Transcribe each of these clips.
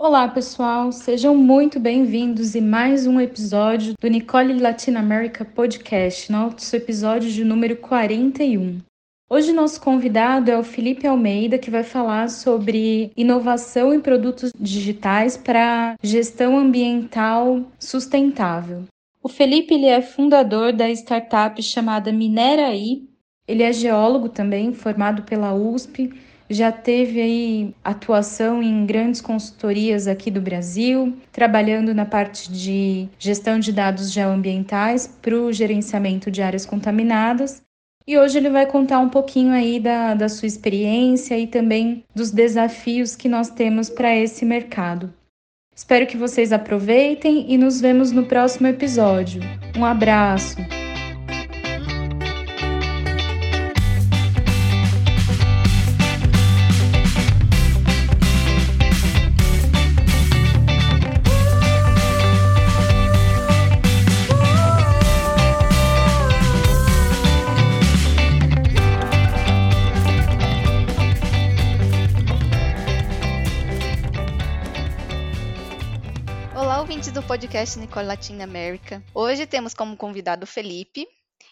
Olá, pessoal, sejam muito bem-vindos em mais um episódio do Nicole Latin America Podcast, nosso episódio de número 41. Hoje, nosso convidado é o Felipe Almeida, que vai falar sobre inovação em produtos digitais para gestão ambiental sustentável. O Felipe ele é fundador da startup chamada Mineraí. Ele é geólogo também, formado pela USP já teve aí atuação em grandes consultorias aqui do Brasil, trabalhando na parte de gestão de dados geoambientais para o gerenciamento de áreas contaminadas. E hoje ele vai contar um pouquinho aí da, da sua experiência e também dos desafios que nós temos para esse mercado. Espero que vocês aproveitem e nos vemos no próximo episódio. Um abraço! Podcast Nicole Latin America. Hoje temos como convidado o Felipe.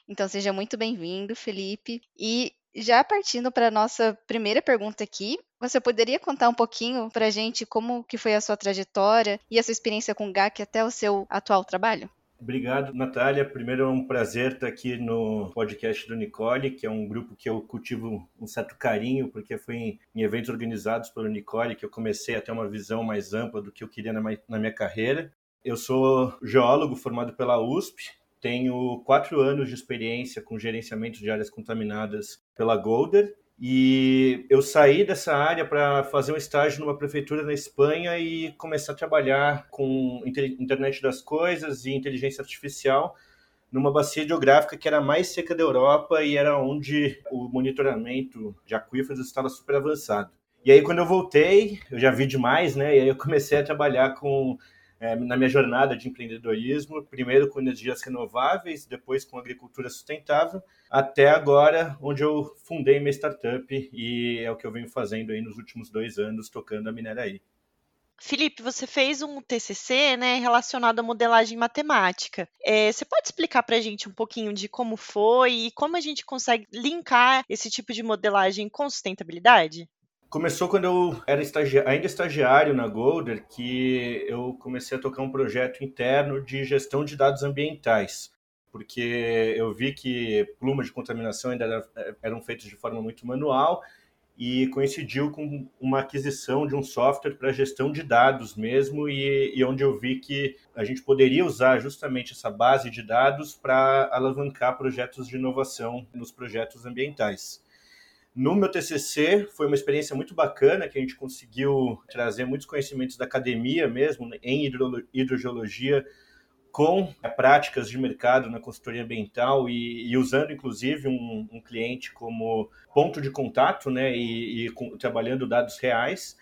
Então seja muito bem-vindo, Felipe. E já partindo para a nossa primeira pergunta aqui, você poderia contar um pouquinho para a gente como que foi a sua trajetória e a sua experiência com o GAC até o seu atual trabalho? Obrigado, Natália. Primeiro é um prazer estar aqui no podcast do Nicole, que é um grupo que eu cultivo um certo carinho, porque foi em, eventos organizados pelo Nicole que eu comecei a ter uma visão mais ampla do que eu queria na minha carreira. Eu sou geólogo formado pela USP, tenho quatro anos de experiência com gerenciamento de áreas contaminadas pela Golder e eu saí dessa área para fazer um estágio numa prefeitura na Espanha e começar a trabalhar com internet das coisas e inteligência artificial numa bacia geográfica que era a mais seca da Europa e era onde o monitoramento de aquíferos estava super avançado. E aí quando eu voltei, eu já vi demais, né? E aí eu comecei a trabalhar com é, na minha jornada de empreendedorismo, primeiro com energias renováveis, depois com agricultura sustentável, até agora, onde eu fundei minha startup e é o que eu venho fazendo aí nos últimos dois anos, tocando a Mineraí. Felipe, você fez um TCC né, relacionado à modelagem matemática. É, você pode explicar para a gente um pouquinho de como foi e como a gente consegue linkar esse tipo de modelagem com sustentabilidade? Começou quando eu era estagi ainda estagiário na Golder, que eu comecei a tocar um projeto interno de gestão de dados ambientais, porque eu vi que plumas de contaminação ainda era, eram feitas de forma muito manual e coincidiu com uma aquisição de um software para gestão de dados mesmo e, e, onde eu vi que a gente poderia usar justamente essa base de dados para alavancar projetos de inovação nos projetos ambientais. No meu TCC foi uma experiência muito bacana que a gente conseguiu trazer muitos conhecimentos da academia mesmo né, em hidrogeologia com é, práticas de mercado na consultoria ambiental e, e usando inclusive um, um, cliente como ponto de contato, né, e, e com, trabalhando dados reais.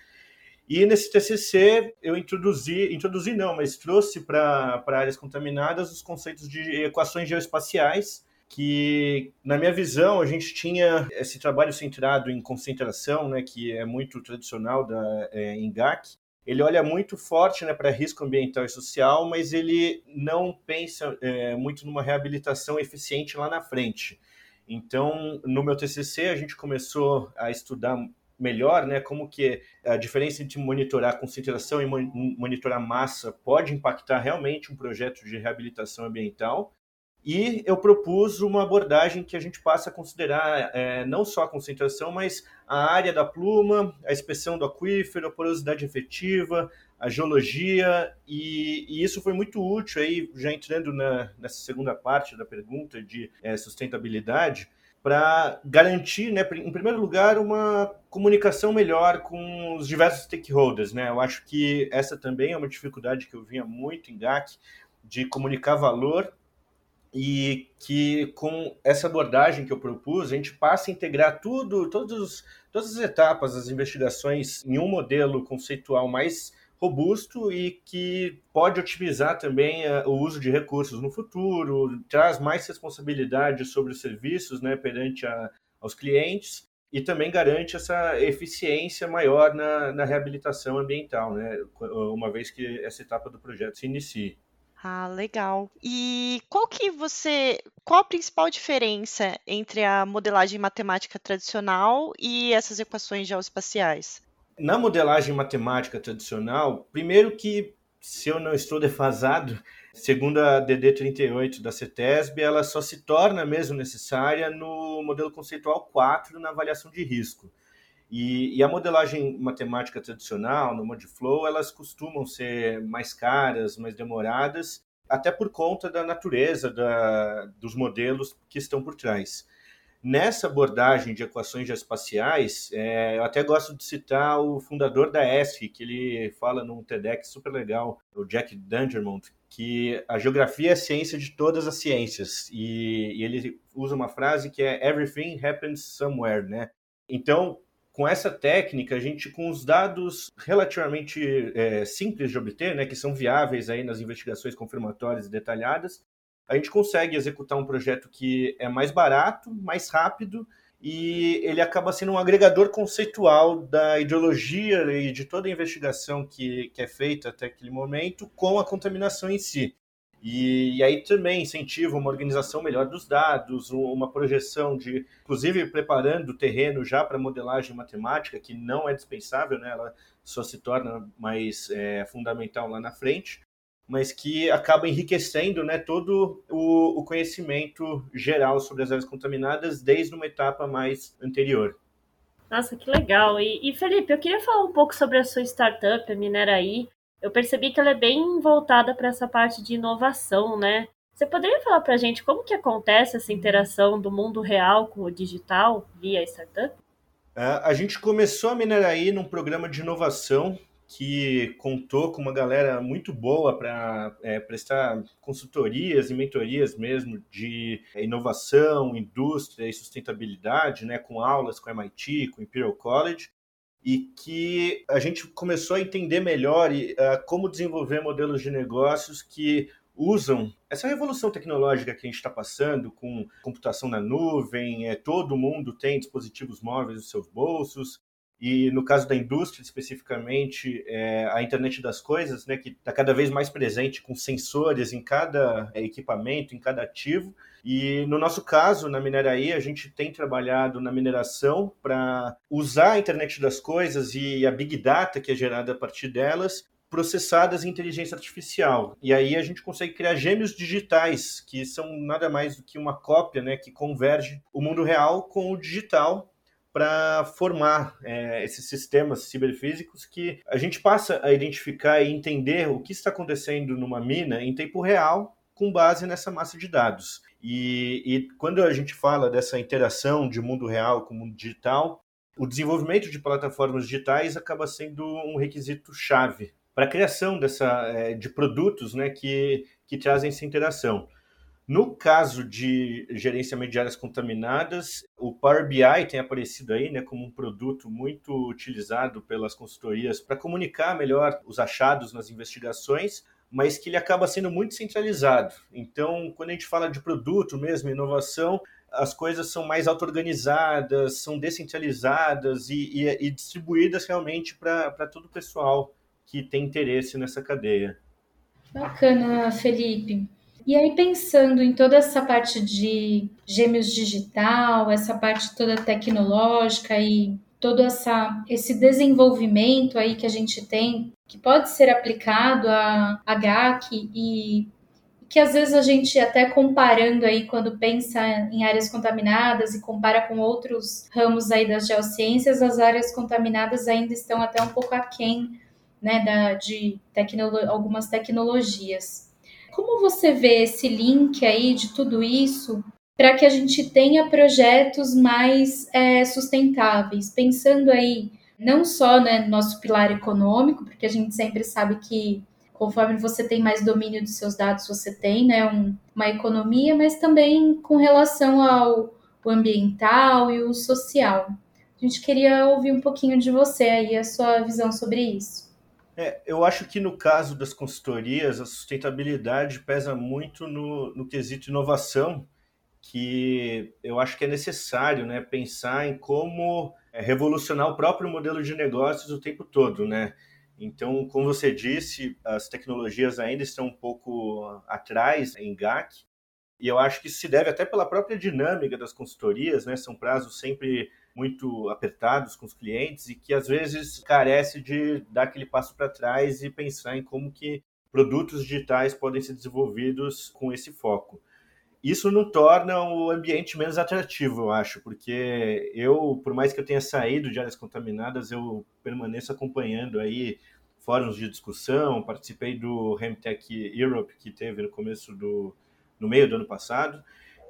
E nesse TCC eu introduzi, introduzi não, mas trouxe para áreas contaminadas os conceitos de equações geoespaciais que, na minha visão, a gente tinha esse trabalho centrado em concentração, né, que é muito tradicional da, é. Ele olha muito forte né, para risco ambiental e social, mas ele não pensa é, muito numa reabilitação eficiente lá na frente. Então, no meu TCC, a gente começou a estudar melhor, né, como que a diferença entre monitorar concentração e monitorar massa pode impactar realmente um projeto de reabilitação ambiental. E eu propus uma abordagem que a gente passa a considerar é, não só a concentração, mas a área da pluma, a inspeção do aquífero, a porosidade efetiva, a geologia, e, e isso foi muito útil aí, já entrando na, nessa segunda parte da pergunta de é, sustentabilidade, para garantir, né, em primeiro lugar, uma comunicação melhor com os diversos stakeholders. Né? Eu acho que essa também é uma dificuldade que eu vinha muito em GAC, de comunicar valor e que com essa abordagem que eu propus, a gente passa a integrar tudo, todos, todas as etapas das investigações em um modelo conceitual mais robusto e que pode otimizar também uh, o uso de recursos no futuro, traz mais responsabilidade sobre os serviços né, perante a, aos clientes e também garante essa eficiência maior na, na reabilitação ambiental, né? uma vez que essa etapa do projeto se inicie. Ah, legal. E qual que você, qual a principal diferença entre a modelagem matemática tradicional e essas equações geoespaciais? Na modelagem matemática tradicional, primeiro que, se eu não estou defasado, segundo a DD 38 da CETESB, ela só se torna mesmo necessária no modelo conceitual 4 na avaliação de risco. E, e, a modelagem matemática tradicional, no ModFlow, elas costumam ser mais caras, mais demoradas, até por conta da natureza da, dos modelos que estão por trás. Nessa abordagem de equações geoespaciais, é, eu até gosto de citar o fundador da ESF, que ele fala num TEDx super legal, o Jack Dangermond, que a geografia é a ciência de todas as ciências. E, e ele usa uma frase que é Everything happens somewhere, né? Então, com essa técnica, a gente, com os dados relativamente é, simples de obter, né, que são viáveis aí nas investigações confirmatórias e detalhadas, a gente consegue executar um projeto que é mais barato, mais rápido e ele acaba sendo um agregador conceitual da ideologia e de toda a investigação que, que é feita até aquele momento com a contaminação em si. E, e, aí também incentiva uma organização melhor dos dados, uma projeção de, inclusive preparando o terreno já para modelagem matemática, que não é dispensável, né? ela só se torna mais é, fundamental lá na frente, mas que acaba enriquecendo né, todo o, o conhecimento geral sobre as áreas contaminadas desde uma etapa mais anterior. Nossa, que legal! E, e Felipe, eu queria falar um pouco sobre a sua startup, a Mineraí eu percebi que ela é bem voltada para essa parte de inovação, né? Você poderia falar para a gente como que acontece essa interação do mundo real com o digital via startup? É, a gente começou a Mineraí num programa de inovação que contou com uma galera muito boa para é, prestar consultorias e mentorias mesmo de inovação, indústria e sustentabilidade, né, com aulas com MIT, com Imperial College e que a gente começou a entender melhor uh, como desenvolver modelos de negócios que usam essa revolução tecnológica que a gente está passando com computação na nuvem, é, todo mundo tem dispositivos móveis nos seus bolsos, e no caso da indústria especificamente, é, a internet das coisas, né, que está cada vez mais presente com sensores em cada equipamento, em cada ativo. E no nosso caso, na Mineraí, a gente tem trabalhado na mineração para usar a internet das coisas e a big data que é gerada a partir delas processadas em inteligência artificial. E aí a gente consegue criar gêmeos digitais, que são nada mais do que uma cópia, né, que converge o mundo real com o digital para formar é, esses sistemas ciberfísicos que a gente passa a identificar e entender o que está acontecendo numa mina em tempo real com base nessa massa de dados. E, e quando a gente fala dessa interação de mundo real com o mundo digital, o desenvolvimento de plataformas digitais acaba sendo um requisito chave para a criação dessa, é, de produtos né, que, que trazem essa interação. No caso de gerenciamento de áreas contaminadas, o Power BI tem aparecido aí né, como um produto muito utilizado pelas consultorias para comunicar melhor os achados nas investigações, mas que ele acaba sendo muito centralizado. Então, quando a gente fala de produto mesmo, inovação, as coisas são mais auto-organizadas, são descentralizadas e, e, e distribuídas realmente para todo o pessoal que tem interesse nessa cadeia. Bacana, Felipe. E aí, pensando em toda essa parte de gêmeos digital, essa parte toda tecnológica e todo essa, esse desenvolvimento aí que a gente tem, que pode ser aplicado a, a GAC e que às vezes a gente até comparando aí quando pensa em áreas contaminadas e compara com outros ramos aí das geociências, as áreas contaminadas ainda estão até um pouco aquém né, da, de tecnolo algumas tecnologias. Como você vê esse link aí de tudo isso para que a gente tenha projetos mais é, sustentáveis, pensando aí não só né, no nosso pilar econômico, porque a gente sempre sabe que conforme você tem mais domínio dos seus dados, você tem né, um, uma economia, mas também com relação ao ambiental e o social. A gente queria ouvir um pouquinho de você aí, a sua visão sobre isso. É, eu acho que no caso das consultorias, a sustentabilidade pesa muito no, no quesito inovação, que eu acho que é necessário né, pensar em como é, revolucionar o próprio modelo de negócios o tempo todo, né? Então, como você disse, as tecnologias ainda estão um pouco atrás em GAC, e eu acho que se deve até pela própria dinâmica das consultorias, né? São prazos sempre muito apertados com os clientes e que às vezes carece de dar aquele passo para trás e pensar em como que produtos digitais podem ser desenvolvidos com esse foco. Isso não torna o ambiente menos atrativo, eu acho, porque eu, por mais que eu tenha saído de áreas contaminadas, eu permaneço acompanhando aí fóruns de discussão, participei do Remtech Europe que teve no começo do no meio do ano passado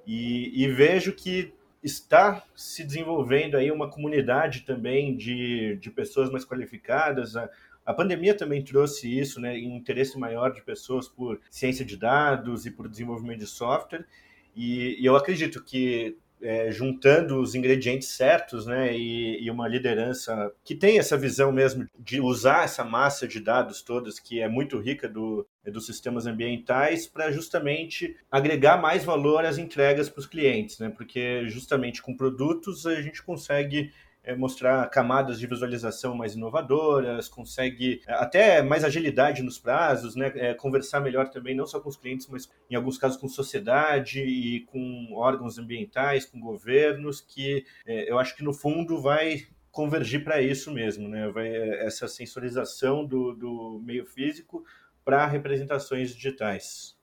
e, e vejo que está se desenvolvendo aí uma comunidade também de, de pessoas mais qualificadas. A, a pandemia também trouxe isso, né, um interesse maior de pessoas por ciência de dados e por desenvolvimento de software. E, e eu acredito que é, juntando os ingredientes certos, né, e, e, uma liderança que tem essa visão mesmo de usar essa massa de dados todas que é muito rica do, dos sistemas ambientais para justamente agregar mais valor às entregas para os clientes, né, porque justamente com produtos a gente consegue é, mostrar camadas de visualização mais inovadoras, consegue é, até mais agilidade nos prazos, né? É, conversar melhor também, não só com os clientes, mas em alguns casos com sociedade e com órgãos ambientais, com governos, que é, eu acho que no fundo vai convergir para isso mesmo, né? Vai, é, essa sensorização do, do meio físico para representações digitais.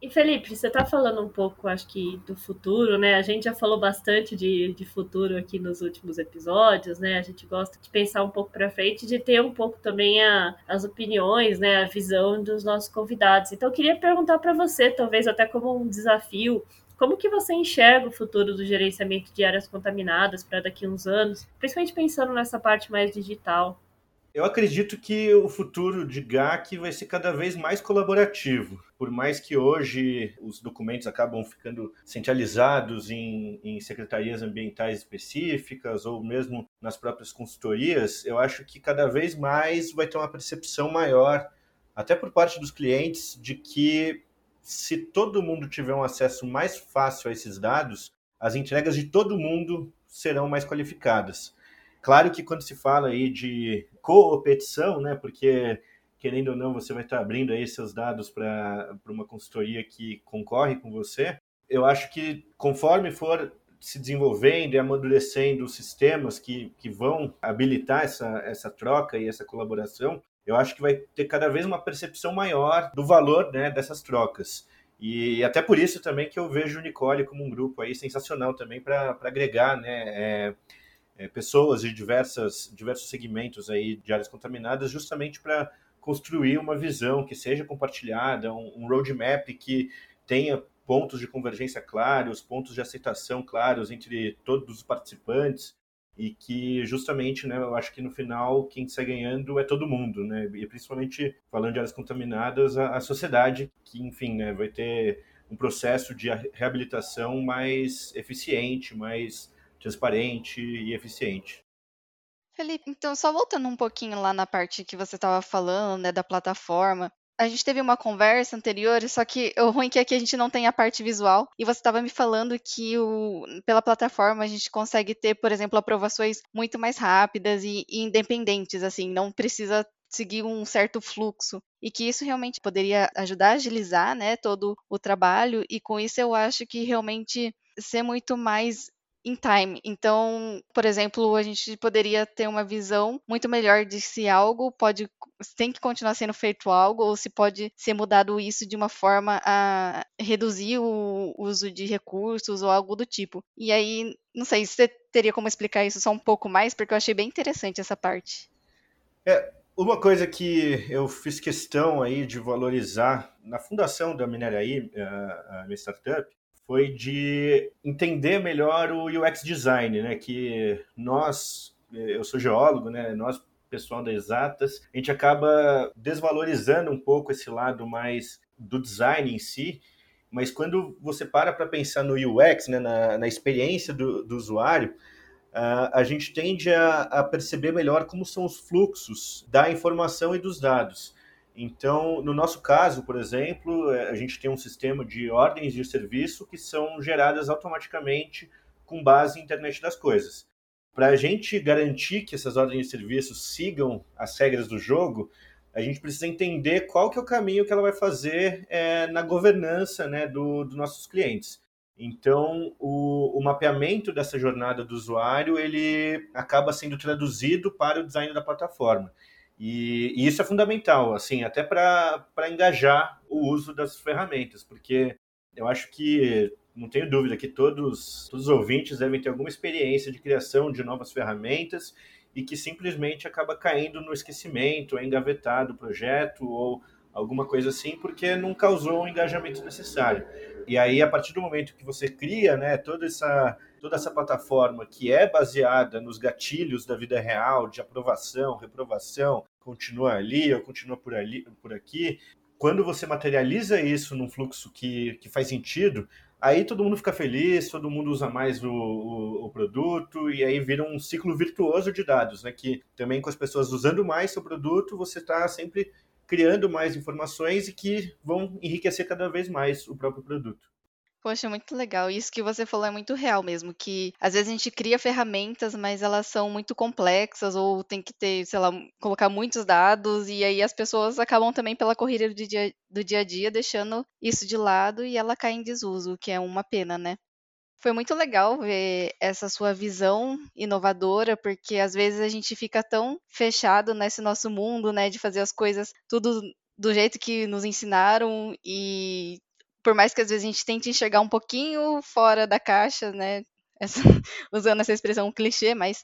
E Felipe, você está falando um pouco, acho que, do futuro, né? A gente já falou bastante de, de futuro aqui nos últimos episódios, né? A gente gosta de pensar um pouco para frente, de ter um pouco também a, as opiniões, né? A visão dos nossos convidados. Então, eu queria perguntar para você, talvez até como um desafio, como que você enxerga o futuro do gerenciamento de áreas contaminadas para daqui a uns anos, principalmente pensando nessa parte mais digital? Eu acredito que o futuro de GAC vai ser cada vez mais colaborativo. Por mais que hoje os documentos acabam ficando centralizados em, em, secretarias ambientais específicas ou mesmo nas próprias consultorias, eu acho que cada vez mais vai ter uma percepção maior, até por parte dos clientes, de que se todo mundo tiver um acesso mais fácil a esses dados, as entregas de todo mundo serão mais qualificadas. Claro que quando se fala aí de competição, né, porque querendo ou não você vai estar abrindo aí seus dados para uma consultoria que concorre com você, eu acho que conforme for se desenvolvendo e amadurecendo os sistemas que, que vão habilitar essa, essa troca e essa colaboração, eu acho que vai ter cada vez uma percepção maior do valor né, dessas trocas. E até por isso também que eu vejo o Nicole como um grupo aí sensacional também para agregar né, é, é, pessoas de diversas, diversos segmentos aí de áreas contaminadas, justamente para construir uma visão que seja compartilhada, um, um roadmap que tenha pontos de convergência claros, pontos de aceitação claros entre todos os participantes e que justamente, né, eu acho que no final quem sai ganhando é todo mundo, né, e principalmente falando de áreas contaminadas, a, a sociedade que, enfim, né, vai ter um processo de reabilitação mais eficiente, mais transparente e eficiente. Felipe, então só voltando um pouquinho lá na parte que você estava falando, né, da plataforma. A gente teve uma conversa anterior, só que o ruim é que aqui a gente não tem a parte visual. E você estava me falando que o, pela plataforma a gente consegue ter, por exemplo, aprovações muito mais rápidas e, e independentes, assim, não precisa seguir um certo fluxo e que isso realmente poderia ajudar a agilizar, né, todo o trabalho e com isso eu acho que realmente ser muito mais em time. Então, por exemplo, a gente poderia ter uma visão muito melhor de se algo pode tem que continuar sendo feito algo ou se pode ser mudado isso de uma forma a reduzir o uso de recursos ou algo do tipo. E aí, não sei, você teria como explicar isso só um pouco mais, porque eu achei bem interessante essa parte. É, uma coisa que eu fiz questão aí de valorizar na fundação da Mineraí, a minha startup, foi de entender melhor o UX design, né? Que nós, eu sou geólogo, né? Nós pessoal das exatas, a gente acaba desvalorizando um pouco esse lado mais do design em si, mas quando você para para pensar no UX, né, na, na experiência do, do usuário, uh, a gente tende a, a, perceber melhor como são os fluxos da informação e dos dados. Então, no nosso caso, por exemplo, é, a gente tem um sistema de ordens de serviço que são geradas automaticamente com base em internet das coisas. Para a gente garantir que essas ordens de serviço sigam as regras do jogo, a gente precisa entender qual que é o caminho que ela vai fazer é, na governança né, dos do nossos clientes. Então, o, o, mapeamento dessa jornada do usuário ele acaba sendo traduzido para o design da plataforma. E, e isso é fundamental, assim, até para engajar o uso das ferramentas, porque eu acho que não tenho dúvida que todos, todos os ouvintes devem ter alguma experiência de criação de novas ferramentas e que simplesmente acaba caindo no esquecimento, é engavetado o projeto ou alguma coisa assim, porque não causou o engajamento necessário. E aí, a partir do momento que você cria né, toda, essa, toda essa plataforma que é baseada nos gatilhos da vida real, de aprovação, reprovação, continua ali ou continua por ali, por aqui, quando você materializa isso num fluxo que, que faz sentido, aí todo mundo fica feliz, todo mundo usa mais o, o, o, produto e aí vira um ciclo virtuoso de dados, né? Que também com as pessoas usando mais seu produto, você está sempre criando mais informações e que vão enriquecer cada vez mais o próprio produto. Poxa, muito legal. Isso que você falou é muito real mesmo, que às vezes a gente cria ferramentas, mas elas são muito complexas ou tem que ter, sei lá, colocar muitos dados e aí as pessoas acabam também pela corrida do dia, do dia a dia deixando isso de lado e ela cai em desuso, o que é uma pena, né? Foi muito legal ver essa sua visão inovadora, porque às vezes a gente fica tão fechado nesse nosso mundo, né, de fazer as coisas tudo do jeito que nos ensinaram e por mais que às vezes a gente tente enxergar um pouquinho fora da caixa, né, essa, usando essa expressão clichê, mas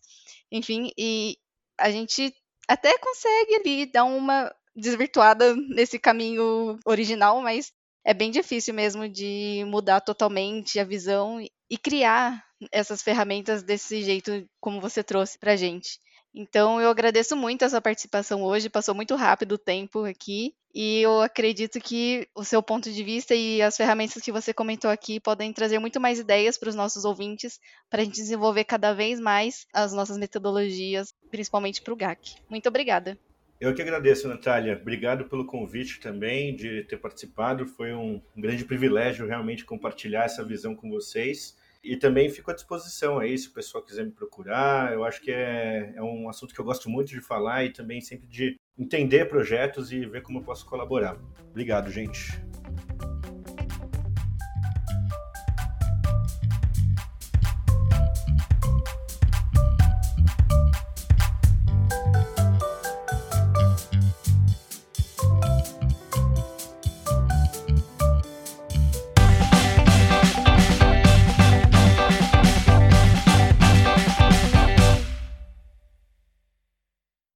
enfim, e a gente até consegue ali dar uma desvirtuada nesse caminho original, mas é bem difícil mesmo de mudar totalmente a visão e criar essas ferramentas desse jeito como você trouxe para gente. Então eu agradeço muito a sua participação hoje, passou muito rápido o tempo aqui e eu acredito que o seu ponto de vista e as ferramentas que você comentou aqui podem trazer muito mais ideias para os nossos ouvintes, para a gente desenvolver cada vez mais as nossas metodologias, principalmente para o GAC. Muito obrigada. Eu que agradeço, Natália. Obrigado pelo convite também de ter participado. Foi um grande privilégio realmente compartilhar essa visão com vocês. E também fico à disposição aí, se o pessoal quiser me procurar. Eu acho que é, é um assunto que eu gosto muito de falar e também sempre de entender projetos e ver como eu posso colaborar. Obrigado, gente.